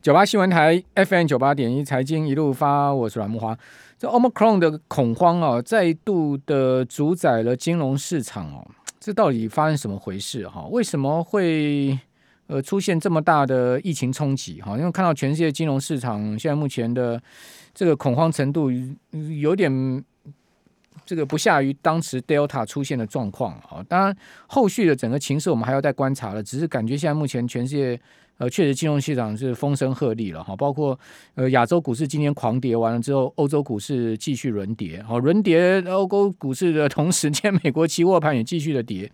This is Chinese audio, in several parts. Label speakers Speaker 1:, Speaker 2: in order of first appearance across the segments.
Speaker 1: 九八新闻台 FM 九八点一财经一路发，我是阮木花。这 Omicron 的恐慌啊，再度的主宰了金融市场哦。这到底发生什么回事哈？为什么会呃出现这么大的疫情冲击哈？因为看到全世界金融市场现在目前的这个恐慌程度有点。这个不下于当时 Delta 出现的状况啊，当然后续的整个情势我们还要再观察了。只是感觉现在目前全世界呃确实金融市场是风声鹤唳了哈，包括呃亚洲股市今天狂跌完了之后，欧洲股市继续轮跌，好轮跌欧洲股市的同时间，美国期货盘也继续的跌。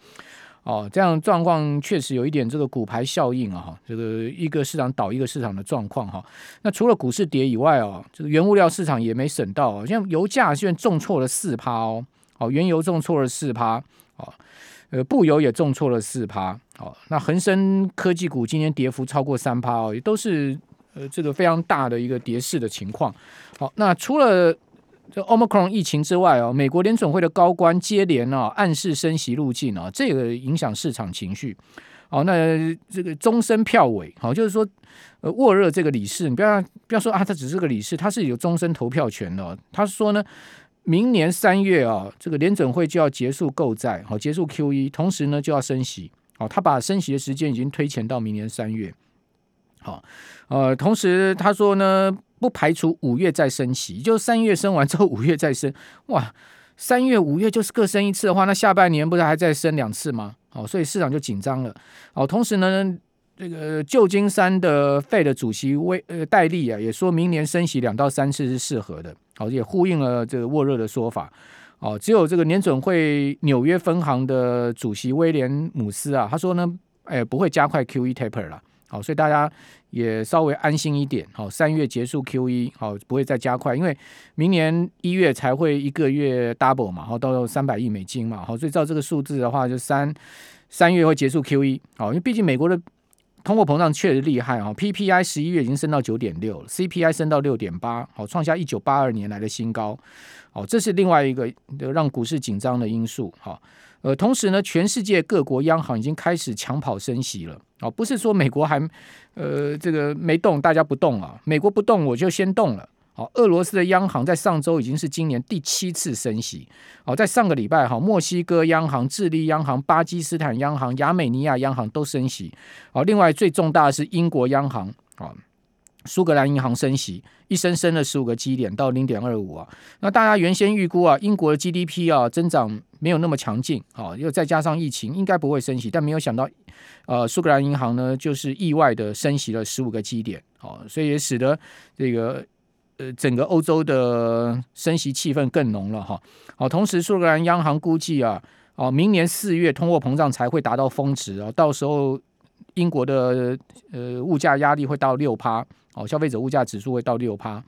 Speaker 1: 哦，这样状况确实有一点这个骨牌效应啊，哈，这个一个市场倒一个市场的状况哈。那除了股市跌以外哦，这个原物料市场也没省到，像油价现在重挫了四趴哦，哦，原油重挫了四趴，哦，呃，布油也重挫了四趴，哦，那恒生科技股今天跌幅超过三趴哦，也都是呃这个非常大的一个跌势的情况。好，那除了这 Omicron 疫情之外哦，美国联准会的高官接连啊暗示升息路径啊，这个影响市场情绪。哦，那这个终身票委，好，就是说，呃，沃热这个理事，你不要不要说啊，他只是个理事，他是有终身投票权的。他说呢，明年三月啊，这个联准会就要结束购债，好，结束 QE，同时呢就要升息。哦，他把升息的时间已经推前到明年三月。好，呃，同时他说呢。不排除五月再升息，就三月升完之后五月再升。哇，三月五月就是各升一次的话，那下半年不是还再升两次吗？好，所以市场就紧张了。好，同时呢，这个旧金山的 Fed 的主席威呃戴利啊，也说明年升息两到三次是适合的。好，也呼应了这个沃热的说法。哦，只有这个年准会纽约分行的主席威廉姆斯啊，他说呢，哎，不会加快 QE taper 了。好，所以大家也稍微安心一点。好，三月结束 QE，好，不会再加快，因为明年一月才会一个月 double 嘛，好，到三百亿美金嘛，好，所以照这个数字的话，就三三月会结束 QE。好，因为毕竟美国的通货膨胀确实厉害啊，PPI 十一月已经升到九点六，CPI 升到六点八，好，创下一九八二年来的新高。好，这是另外一个让股市紧张的因素。好。呃，同时呢，全世界各国央行已经开始抢跑升息了哦，不是说美国还呃这个没动，大家不动啊，美国不动我就先动了。好，俄罗斯的央行在上周已经是今年第七次升息。好，在上个礼拜哈，墨西哥央行、智利央行、巴基斯坦央行、亚美尼亚央行都升息。好，另外最重大的是英国央行啊。苏格兰银行升息，一升升了十五个基点到零点二五啊。那大家原先预估啊，英国的 GDP 啊增长没有那么强劲啊，又再加上疫情，应该不会升息。但没有想到，呃，苏格兰银行呢就是意外的升息了十五个基点，哦，所以也使得这个呃整个欧洲的升息气氛更浓了哈。好，同时苏格兰央行估计啊，哦，明年四月通货膨胀才会达到峰值啊，到时候英国的呃物价压力会到六趴。哦，消费者物价指数会到六趴。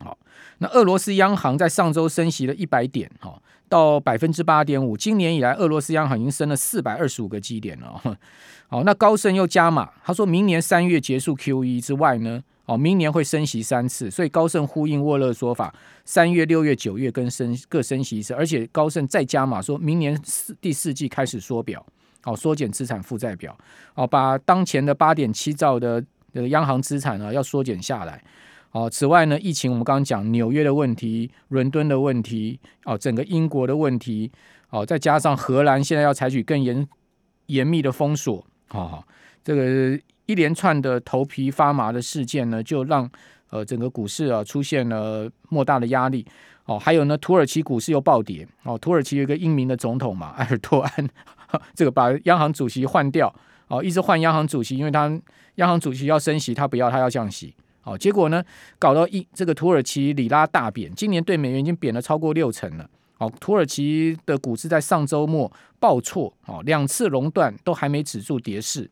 Speaker 1: 好，那俄罗斯央行在上周升息了一百点，哈，到百分之八点五。今年以来，俄罗斯央行已经升了四百二十五个基点了。好，那高盛又加码，他说明年三月结束 QE 之外呢，哦，明年会升息三次。所以高盛呼应沃勒说法，三月、六月、九月跟升各升息一次，而且高盛再加码，说明年四第四季开始缩表，哦，缩减资产负债表，哦，把当前的八点七兆的。这个央行资产呢要缩减下来，哦，此外呢，疫情我们刚刚讲纽约的问题、伦敦的问题，哦，整个英国的问题，哦，再加上荷兰现在要采取更严严密的封锁，哦，这个一连串的头皮发麻的事件呢，就让呃整个股市啊出现了莫大的压力，哦，还有呢，土耳其股市又暴跌，哦，土耳其有一个英明的总统嘛，埃尔多安，这个把央行主席换掉。哦，一直换央行主席，因为他央行主席要升息，他不要，他要降息。哦，结果呢，搞到一这个土耳其里拉大贬，今年对美元已经贬了超过六成了。哦，土耳其的股市在上周末爆挫，哦，两次熔断都还没止住跌势。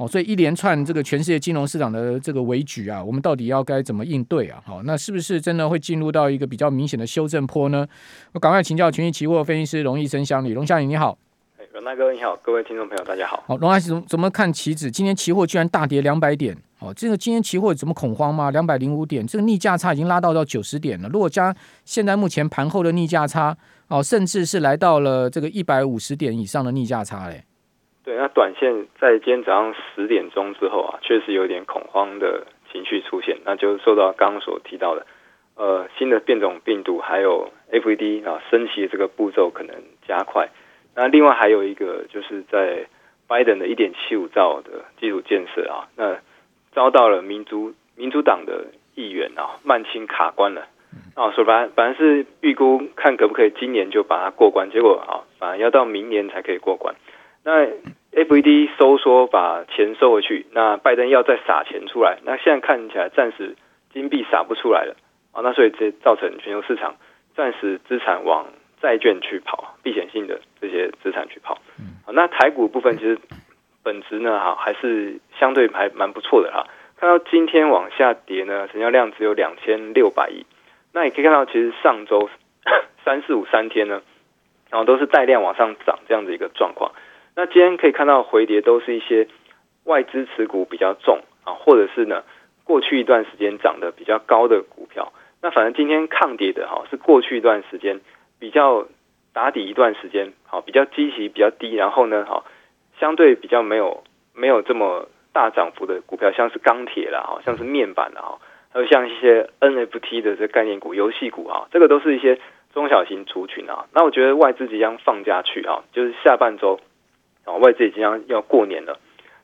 Speaker 1: 哦，所以一连串这个全世界金融市场的这个危局啊，我们到底要该怎么应对啊？好，那是不是真的会进入到一个比较明显的修正坡呢？我赶快请教群益期货分析师龙易生乡里，龙乡里你好。
Speaker 2: 哎，荣大哥你好，各位听众朋友大家好。
Speaker 1: 好，龙大师怎怎么看期指？今天期货居然大跌两百点，哦，这个今天期货怎么恐慌吗？两百零五点，这个逆价差已经拉到到九十点了。如果加现在目前盘后的逆价差，哦，甚至是来到了这个一百五十点以上的逆价差嘞。
Speaker 2: 对，那短线在今天早上十点钟之后啊，确实有点恐慌的情绪出现，那就受到刚刚所提到的，呃，新的变种病毒，还有 FED 啊升息的这个步骤可能加快。那另外还有一个就是在拜登的一点七五兆的基础建设啊，那遭到了民主民主党的议员啊慢青卡关了。啊，说反反正是预估看可不可以今年就把它过关，结果啊，反而要到明年才可以过关。那 FED 收缩把钱收回去，那拜登要再撒钱出来，那现在看起来暂时金币撒不出来了啊，那所以这造成全球市场暂时资产往债券去跑，避险性的这些资产去跑。好，那台股部分其实本质呢，哈，还是相对还蛮不错的哈。看到今天往下跌呢，成交量只有两千六百亿。那也可以看到，其实上周三四五三天呢，然后都是带量往上涨这样的一个状况。那今天可以看到回跌都是一些外资持股比较重啊，或者是呢过去一段时间涨得比较高的股票。那反正今天抗跌的哈是过去一段时间比较打底一段时间，好比较积极比较低，然后呢好相对比较没有没有这么大涨幅的股票，像是钢铁啦，好像是面板啦，哈。还有像一些 NFT 的这概念股、游戏股啊，这个都是一些中小型族群啊。那我觉得外资即将放假去啊，就是下半周啊，外资即将要过年了。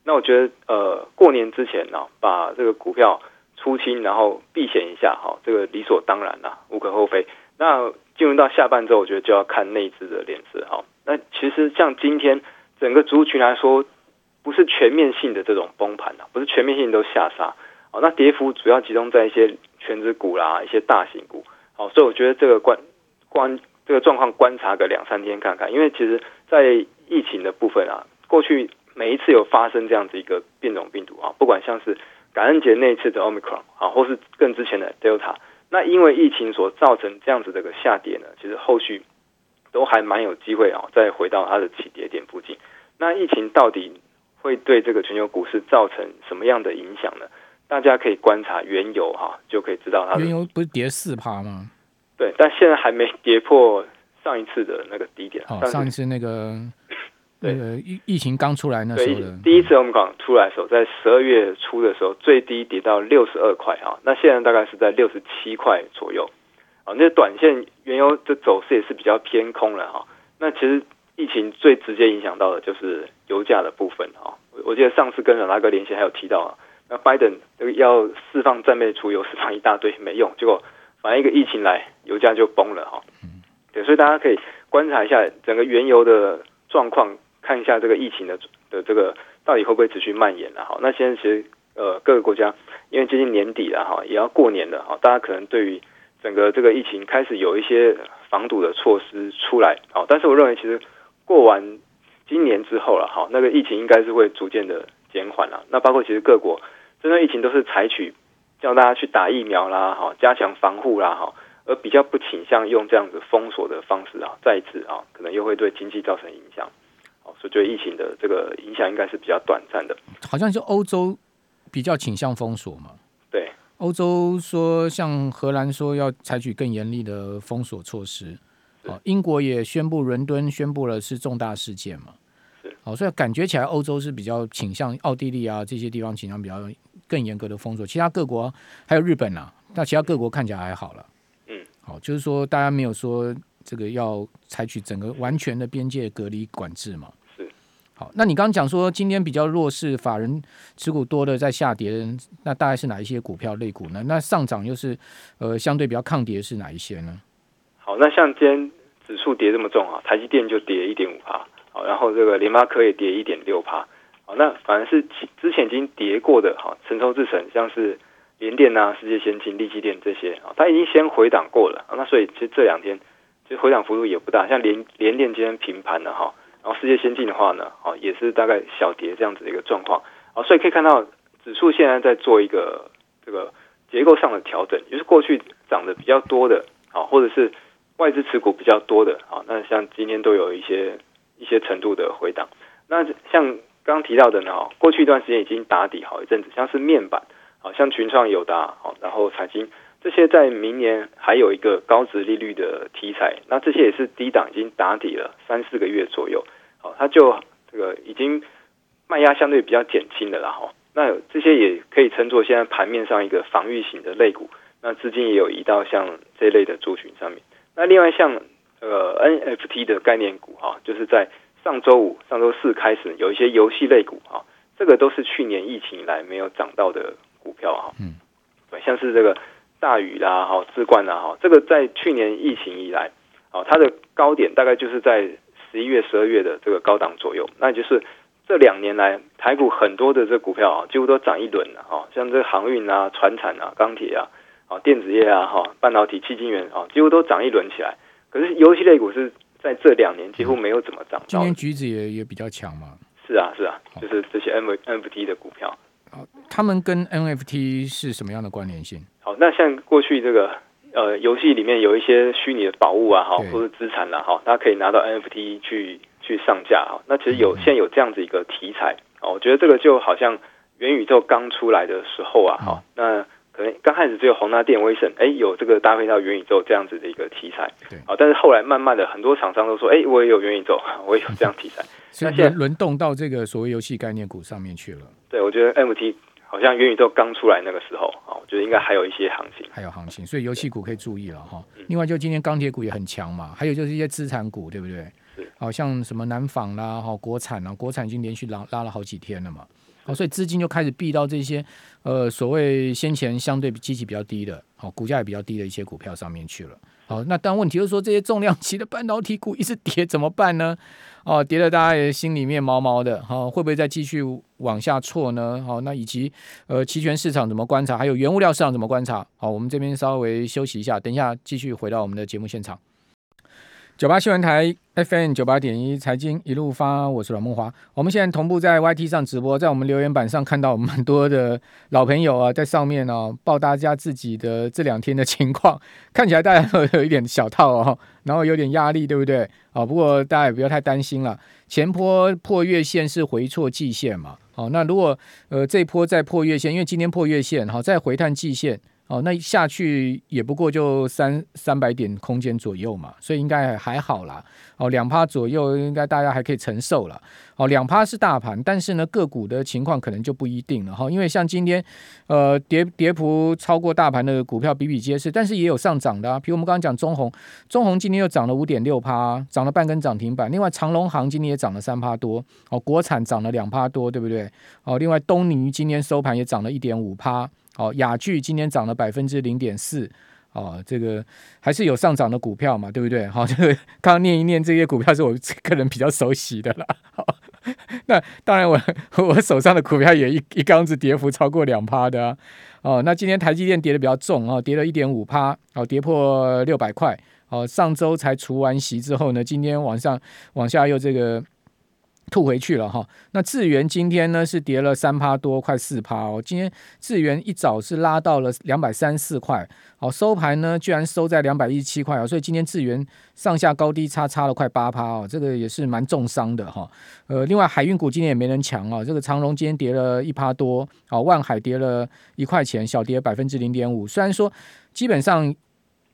Speaker 2: 那我觉得呃，过年之前呢，把这个股票出清，然后避险一下哈，这个理所当然啦，无可厚非。那进入到下半周，我觉得就要看内资的脸色哈。那其实像今天整个族群来说，不是全面性的这种崩盘啊，不是全面性都下杀。那跌幅主要集中在一些全值股啦，一些大型股。好，所以我觉得这个观观这个状况观察个两三天看看，因为其实，在疫情的部分啊，过去每一次有发生这样子一个变种病毒啊，不管像是感恩节那一次的 Omicron 啊，或是更之前的 Delta，那因为疫情所造成这样子的一个下跌呢，其实后续都还蛮有机会啊，再回到它的起跌点附近。那疫情到底会对这个全球股市造成什么样的影响呢？大家可以观察原油哈，就可以知道它。
Speaker 1: 原油不是跌四趴吗？
Speaker 2: 对，但现在还没跌破上一次的那个低点。
Speaker 1: 哦，上一次那个那个疫疫情刚出来那时候的，
Speaker 2: 第一次我们讲出来的时候，在十二月初的时候，最低跌到六十二块啊，那现在大概是在六十七块左右。啊，那短线原油的走势也是比较偏空了哈。那其实疫情最直接影响到的就是油价的部分哈。我记得上次跟阮大哥连线还有提到啊。那拜登这个要释放战备储油，释放一大堆没用，结果反正一个疫情来，油价就崩了哈。对，所以大家可以观察一下整个原油的状况，看一下这个疫情的的这个到底会不会持续蔓延了哈。那现在其实呃各个国家因为接近年底了哈，也要过年了哈，大家可能对于整个这个疫情开始有一些防堵的措施出来啊。但是我认为其实过完今年之后了哈，那个疫情应该是会逐渐的减缓了。那包括其实各国。针对疫情都是采取叫大家去打疫苗啦，哈，加强防护啦，哈，而比较不倾向用这样子封锁的方式啊，再一次啊，可能又会对经济造成影响，所以觉得疫情的这个影响应该是比较短暂的。
Speaker 1: 好像是欧洲比较倾向封锁嘛，
Speaker 2: 对，
Speaker 1: 欧洲说像荷兰说要采取更严厉的封锁措施，哦英国也宣布伦敦宣布了是重大事件嘛。哦，所以感觉起来欧洲是比较倾向奥地利啊这些地方倾向比较更严格的封锁，其他各国还有日本啊，那其他各国看起来还好了。嗯，好，就是说大家没有说这个要采取整个完全的边界隔离管制嘛。好，那你刚刚讲说今天比较弱势，法人持股多的在下跌，那大概是哪一些股票类股呢？那上涨又是呃相对比较抗跌是哪一些呢？
Speaker 2: 好，那像今天指数跌这么重啊，台积电就跌一点五趴。好，然后这个联发科也跌一点六趴，好，那反而是之前已经跌过的哈，成熟制程像是联电啊、世界先进、力积电这些啊，它已经先回档过了，那所以其实这两天其实回档幅度也不大，像联联电今天平盘了哈，然后世界先进的话呢，哦也是大概小跌这样子的一个状况，啊，所以可以看到指数现在在做一个这个结构上的调整，就是过去涨得比较多的啊，或者是外资持股比较多的啊，那像今天都有一些。一些程度的回档，那像刚提到的呢，过去一段时间已经打底好一阵子，像是面板，好像群创、友达，好，然后彩晶这些，在明年还有一个高值利率的题材，那这些也是低档已经打底了三四个月左右，好，它就这个已经卖压相对比较减轻的啦哈。那这些也可以称作现在盘面上一个防御型的类股。那资金也有移到像这类的族群上面。那另外像呃 NFT 的概念股哈，就是在上周五、上周四开始有一些游戏类股哈，这个都是去年疫情以来没有涨到的股票哈。嗯，对，像是这个大宇啦、哈智冠啦哈，这个在去年疫情以来，哦，它的高点大概就是在十一月、十二月的这个高档左右。那就是这两年来台股很多的这股票啊，几乎都涨一轮了啊，像这航运啊、船产啊、钢铁啊。啊，电子业啊，哈，半导体、基金元啊，几乎都涨一轮起来。可是游戏类股是在这两年几乎没有怎么涨。
Speaker 1: 今年橘子也也比较强嘛。
Speaker 2: 是啊，是啊，就是这些 NFT 的股票。
Speaker 1: 好，他们跟 NFT 是什么样的关联性？
Speaker 2: 好，那像过去这个呃，游戏里面有一些虚拟的宝物啊，哈，或者资产啊，哈，大家可以拿到 NFT 去去上架哈。那其实有现在有这样子一个题材啊，我觉得这个就好像元宇宙刚出来的时候啊，哈，那。可能刚开始只有宏达电、威盛，哎，有这个搭配到元宇宙这样子的一个题材，对，啊，但是后来慢慢的，很多厂商都说，哎，我也有元宇宙，我也有这样题材，
Speaker 1: 所以现在轮动到这个所谓游戏概念股上面去了。
Speaker 2: 对，我觉得 MT 好像元宇宙刚出来那个时候，啊，我觉得应该还有一些行情，
Speaker 1: 还有行情，所以游戏股可以注意了哈。另外，就今天钢铁股也很强嘛，还有就是一些资产股，对不对？是，好像什么南纺啦，哈，国产啊，国产已经连续拉拉了好几天了嘛。哦，所以资金就开始避到这些，呃，所谓先前相对基期比较低的，好，股价也比较低的一些股票上面去了。好，那但问题就是说，这些重量级的半导体股一直跌怎么办呢？哦，跌了大家也心里面毛毛的，好，会不会再继续往下挫呢？好，那以及呃，期权市场怎么观察？还有原物料市场怎么观察？好，我们这边稍微休息一下，等一下继续回到我们的节目现场。九八新闻台 FM 九八点一财经一路发，我是阮梦华。我们现在同步在 YT 上直播，在我们留言板上看到我们很多的老朋友啊，在上面哦报大家自己的这两天的情况，看起来大家都有一点小套哦，然后有点压力，对不对？啊，不过大家也不要太担心了。前波破月线是回错季线嘛？好，那如果呃这波再破月线，因为今天破月线，好再回探季线。哦，那下去也不过就三三百点空间左右嘛，所以应该还好啦。哦，两趴左右应该大家还可以承受了。哦，两趴是大盘，但是呢个股的情况可能就不一定了哈。因为像今天，呃跌跌幅超过大盘的股票比比皆是，但是也有上涨的啊。比如我们刚刚讲中红，中红今天又涨了五点六趴，涨了半根涨停板。另外长隆行今天也涨了三趴多，哦，国产涨了两趴多，对不对？哦，另外东尼今天收盘也涨了一点五趴。好，雅聚今天涨了百分之零点四，哦，这个还是有上涨的股票嘛，对不对？好，这 个刚刚念一念这些股票是我个人比较熟悉的啦。好，那当然我 我手上的股票也一一缸子跌幅超过两趴的啊。哦，那今天台积电跌得比较重哦，跌了一点五趴，哦，跌破六百块。哦，上周才除完息之后呢，今天往上往下又这个。吐回去了哈，那智原今天呢是跌了三趴多，快四趴哦。今天智原一早是拉到了两百三四块，好，收盘呢居然收在两百一十七块啊，所以今天智原上下高低差差了快八趴哦，这个也是蛮重伤的哈。呃，另外海运股今天也没人抢啊，这个长荣今天跌了一趴多，好，万海跌了一块钱，小跌百分之零点五。虽然说基本上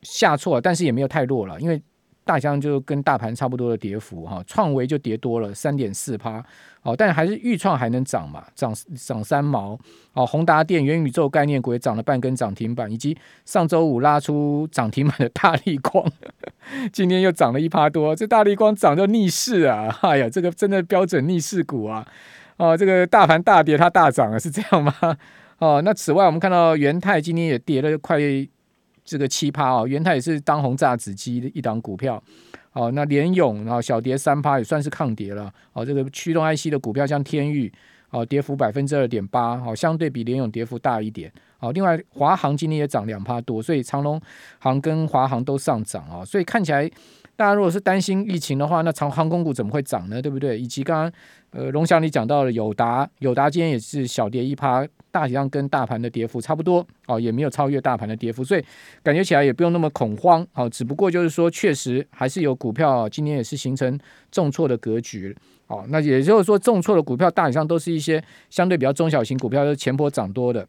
Speaker 1: 下挫，但是也没有太弱了，因为。大疆就跟大盘差不多的跌幅哈，创维就跌多了三点四趴，哦，但还是钰创还能涨嘛，涨涨三毛，哦，宏达电元宇宙概念股也涨了半根涨停板，以及上周五拉出涨停板的大力光，今天又涨了一趴多，这大力光涨就逆势啊，哎呀，这个真的标准逆势股啊，哦，这个大盘大跌它大涨啊，是这样吗？哦，那此外我们看到元泰今天也跌了快。这个七趴哦，元泰也是当红炸子鸡的一档股票，哦，那联勇啊小跌三趴也算是抗跌了，哦，这个驱动 IC 的股票像天钰，哦，跌幅百分之二点八，哦，相对比联永跌幅大一点，哦，另外华航今天也涨两趴多，所以长隆航跟华航都上涨啊，所以看起来。大家如果是担心疫情的话，那长航空股怎么会涨呢？对不对？以及刚刚呃龙翔你讲到了友达，友达今天也是小跌一趴，大体上跟大盘的跌幅差不多哦，也没有超越大盘的跌幅，所以感觉起来也不用那么恐慌哦。只不过就是说，确实还是有股票今天也是形成重挫的格局哦。那也就是说，重挫的股票大体上都是一些相对比较中小型股票，就是前波涨多的。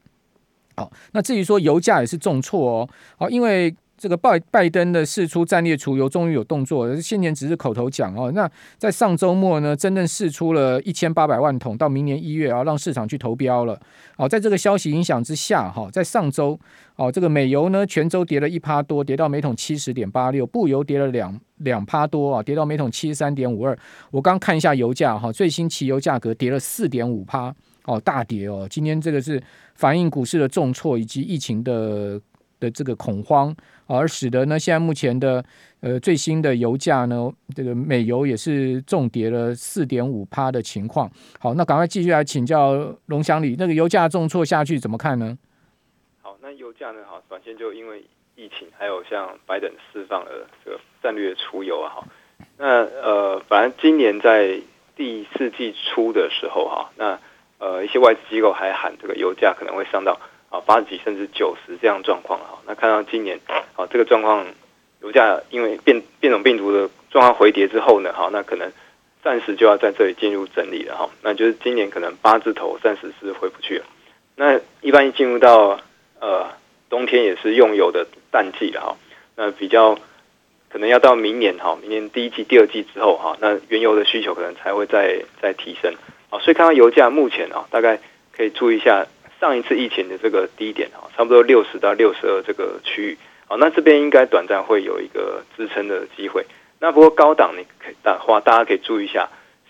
Speaker 1: 好，那至于说油价也是重挫哦，好，因为。这个拜拜登的释出战略储油终于有动作，先前只是口头讲哦。那在上周末呢，真正释出了一千八百万桶，到明年一月啊，让市场去投标了。好，在这个消息影响之下，哈，在上周哦，这个美油呢全周跌了一趴多，跌到每桶七十点八六，布油跌了两两趴多啊，跌到每桶七十三点五二。我刚看一下油价哈，最新汽油价格跌了四点五趴哦，大跌哦。今天这个是反映股市的重挫以及疫情的。的这个恐慌，而使得呢，现在目前的呃最新的油价呢，这个美油也是重跌了四点五趴的情况。好，那赶快继续来请教龙祥理，那个油价重挫下去怎么看呢？
Speaker 2: 好，那油价呢？好，短线就因为疫情，还有像拜登释放了这个战略储油啊，哈，那呃，反正今年在第四季初的时候哈，那呃一些外资机构还喊这个油价可能会上到。啊，八十几甚至九十这样状况哈，那看到今年啊这个状况，油价因为变变种病毒的状况回跌之后呢，哈，那可能暂时就要在这里进入整理了哈，那就是今年可能八字头暂时是回不去了。那一般进入到呃冬天也是用油的淡季了哈，那比较可能要到明年哈，明年第一季、第二季之后哈，那原油的需求可能才会再再提升啊，所以看到油价目前啊，大概可以注意一下。上一次疫情的这个低点啊，差不多六十到六十二这个区域，好，那这边应该短暂会有一个支撑的机会。那不过高档你可以的话，大家可以注意一下，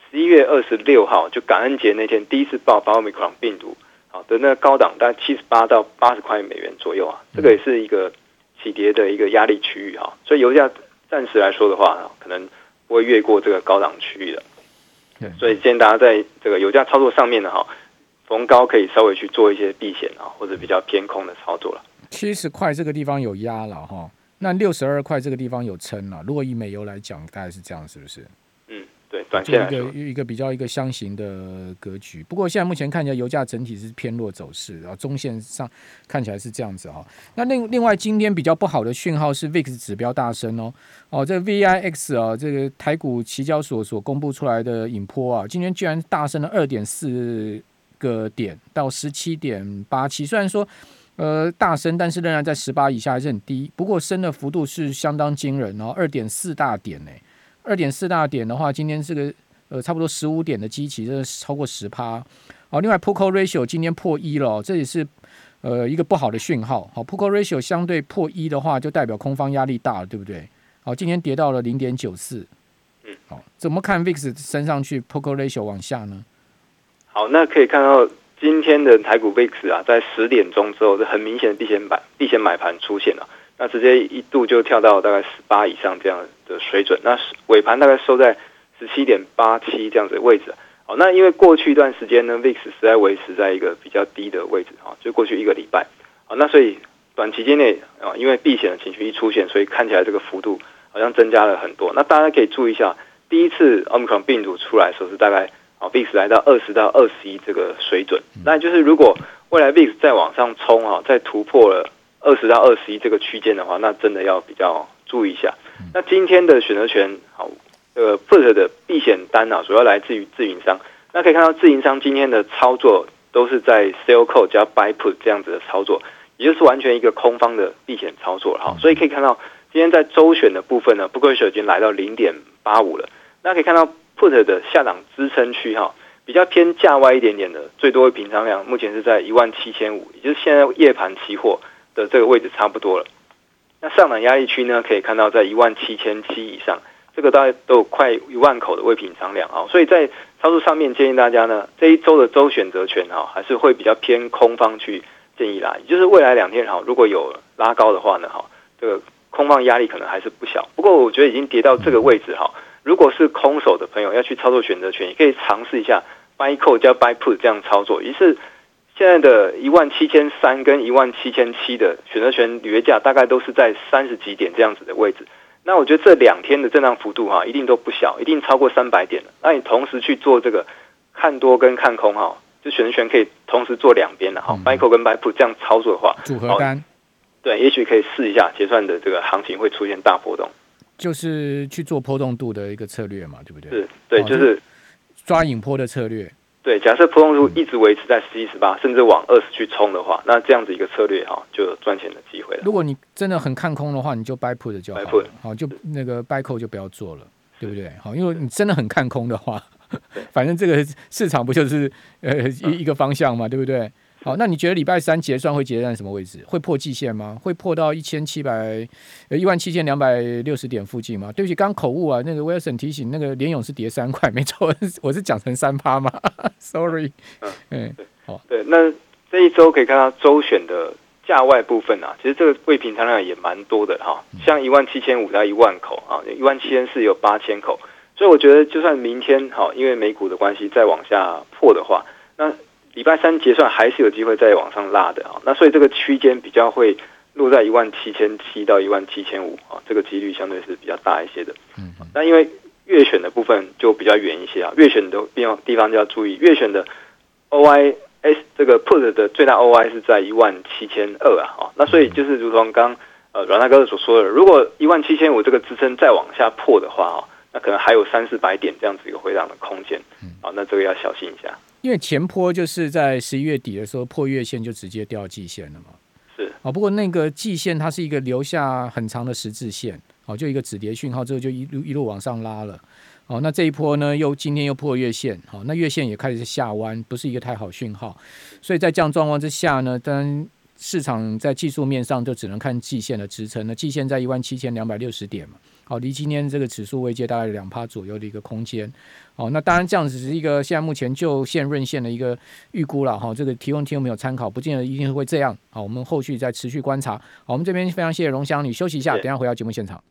Speaker 2: 十一月二十六号就感恩节那天第一次爆发 Omicron 病毒，好的那个高档大概七十八到八十块美元左右啊，这个也是一个起跌的一个压力区域哈，所以油价暂时来说的话，可能不会越过这个高档区域的。所以建议大家在这个油价操作上面呢，哈。逢高可以稍微去做一些避险啊，或者比较偏空的操作了。
Speaker 1: 七十块这个地方有压了哈，那六十二块这个地方有撑了。如果以美油来讲，大概是这样，是不是？
Speaker 2: 嗯，对，短线
Speaker 1: 一个一个比较一个箱型的格局。不过现在目前看起来油价整体是偏弱走势，然后中线上看起来是这样子哈。那另另外今天比较不好的讯号是 VIX 指标大升哦哦，这个 VIX 啊，这个台股期交所所公布出来的引波啊，今天居然大升了二点四。个点到十七点八七，虽然说呃大升，但是仍然在十八以下还是很低。不过升的幅度是相当惊人哦，二点四大点呢，二点四大点的话，今天这个呃差不多十五点的基期，这是超过十趴。好，另外 Call Ratio 今天破一了，这也是呃一个不好的讯号。好 Call Ratio 相对破一的话，就代表空方压力大了，对不对？好，今天跌到了零点九四。嗯，好，怎么看 VIX 升上去 Call Ratio 往下呢？
Speaker 2: 好，那可以看到今天的台股 VIX 啊，在十点钟之后，是很明显的避险板避险买盘出现了，那直接一度就跳到大概十八以上这样的水准，那尾盘大概收在十七点八七这样子的位置。好，那因为过去一段时间呢，VIX 实在维持在一个比较低的位置啊，就过去一个礼拜。好，那所以短期间内啊，因为避险的情绪一出现，所以看起来这个幅度好像增加了很多。那大家可以注意一下，第一次 Omicron 病毒出来的时候是大概。VIX 来到二十到二十一这个水准，那就是如果未来 VIX 再往上冲啊，再突破了二十到二十一这个区间的话，那真的要比较注意一下。那今天的选择权好，呃，Put 的避险单啊，主要来自于自营商。那可以看到自营商今天的操作都是在 Sell Call 加 Buy Put 这样子的操作，也就是完全一个空方的避险操作了哈。所以可以看到今天在周选的部分呢，Put Ratio 已经来到零点八五了。那可以看到。Put 的下档支撑区哈，比较偏价外一点点的，最多平仓量目前是在一万七千五，也就是现在夜盘期货的这个位置差不多了。那上档压力区呢，可以看到在一万七千七以上，这个大概都有快一万口的未平仓量啊。所以在操作上面建议大家呢，这一周的周选择权哈，还是会比较偏空方去建议啦。也就是未来两天哈，如果有拉高的话呢哈，这个空方压力可能还是不小。不过我觉得已经跌到这个位置哈。如果是空手的朋友要去操作选择权，也可以尝试一下 buy call 加 buy put 这样操作。于是现在的一万七千三跟一万七千七的选择权履约价大概都是在三十几点这样子的位置。那我觉得这两天的震荡幅度哈，一定都不小，一定超过三百点了。那你同时去做这个看多跟看空哈，就选择权可以同时做两边的哈，buy call 跟 buy put 这样操作的话，
Speaker 1: 组合单，
Speaker 2: 对，也许可以试一下结算的这个行情会出现大波动。
Speaker 1: 就是去做波动度的一个策略嘛，对不对？
Speaker 2: 是，对，就是
Speaker 1: 抓影坡的策略。
Speaker 2: 对，假设波动度一直维持在十七、十八，甚至往二十去冲的话，那这样子一个策略哈，就有赚钱的机会了。
Speaker 1: 如果你真的很看空的话，你就 buy put 就好好，就那个 buy call 就不要做了，对不对？好，因为你真的很看空的话，反正这个市场不就是呃一一个方向嘛，对不对？好，那你觉得礼拜三结算会结算什么位置？会破季线吗？会破到一千七百呃一万七千两百六十点附近吗？对不起，刚口误啊，那个 Wilson 提醒，那个联勇是跌三块，没错，我是讲成三趴嘛，sorry。嗯，对，好，
Speaker 2: 对，那这一周可以看到周选的价外部分啊，其实这个未平仓量也蛮多的哈，像一万七千五到一万口啊，一万七千四有八千口，所以我觉得就算明天好，因为美股的关系再往下破的话，那。礼拜三结算还是有机会再往上拉的啊，那所以这个区间比较会落在一万七千七到一万七千五啊，这个几率相对是比较大一些的。嗯，那因为月选的部分就比较远一些啊，月选的地方地方就要注意，月选的 OIS 这个 put 的最大 OI 是在一万七千二啊，那所以就是如同刚呃阮大哥所说的，如果一万七千五这个支撑再往下破的话啊，那可能还有三四百点这样子一个回档的空间，啊，那这个要小心一下。
Speaker 1: 因为前坡就是在十一月底的时候破月线就直接掉季线了嘛，
Speaker 2: 是。
Speaker 1: 啊，不过那个季线它是一个留下很长的十字线，哦，就一个止跌讯号之后就一路一路往上拉了，哦，那这一波呢又今天又破月线，好，那月线也开始下弯，不是一个太好讯号，所以在这样状况之下呢，当然市场在技术面上就只能看季线的支撑，那季线在一万七千两百六十点嘛。好，离今天这个指数位阶大概两趴左右的一个空间。好，那当然这样子是一个现在目前就现润线的一个预估了哈。这个提供听众朋友参考，不见得一定会这样。好，我们后续再持续观察。好，我们这边非常谢谢荣祥，你休息一下，等下回到节目现场。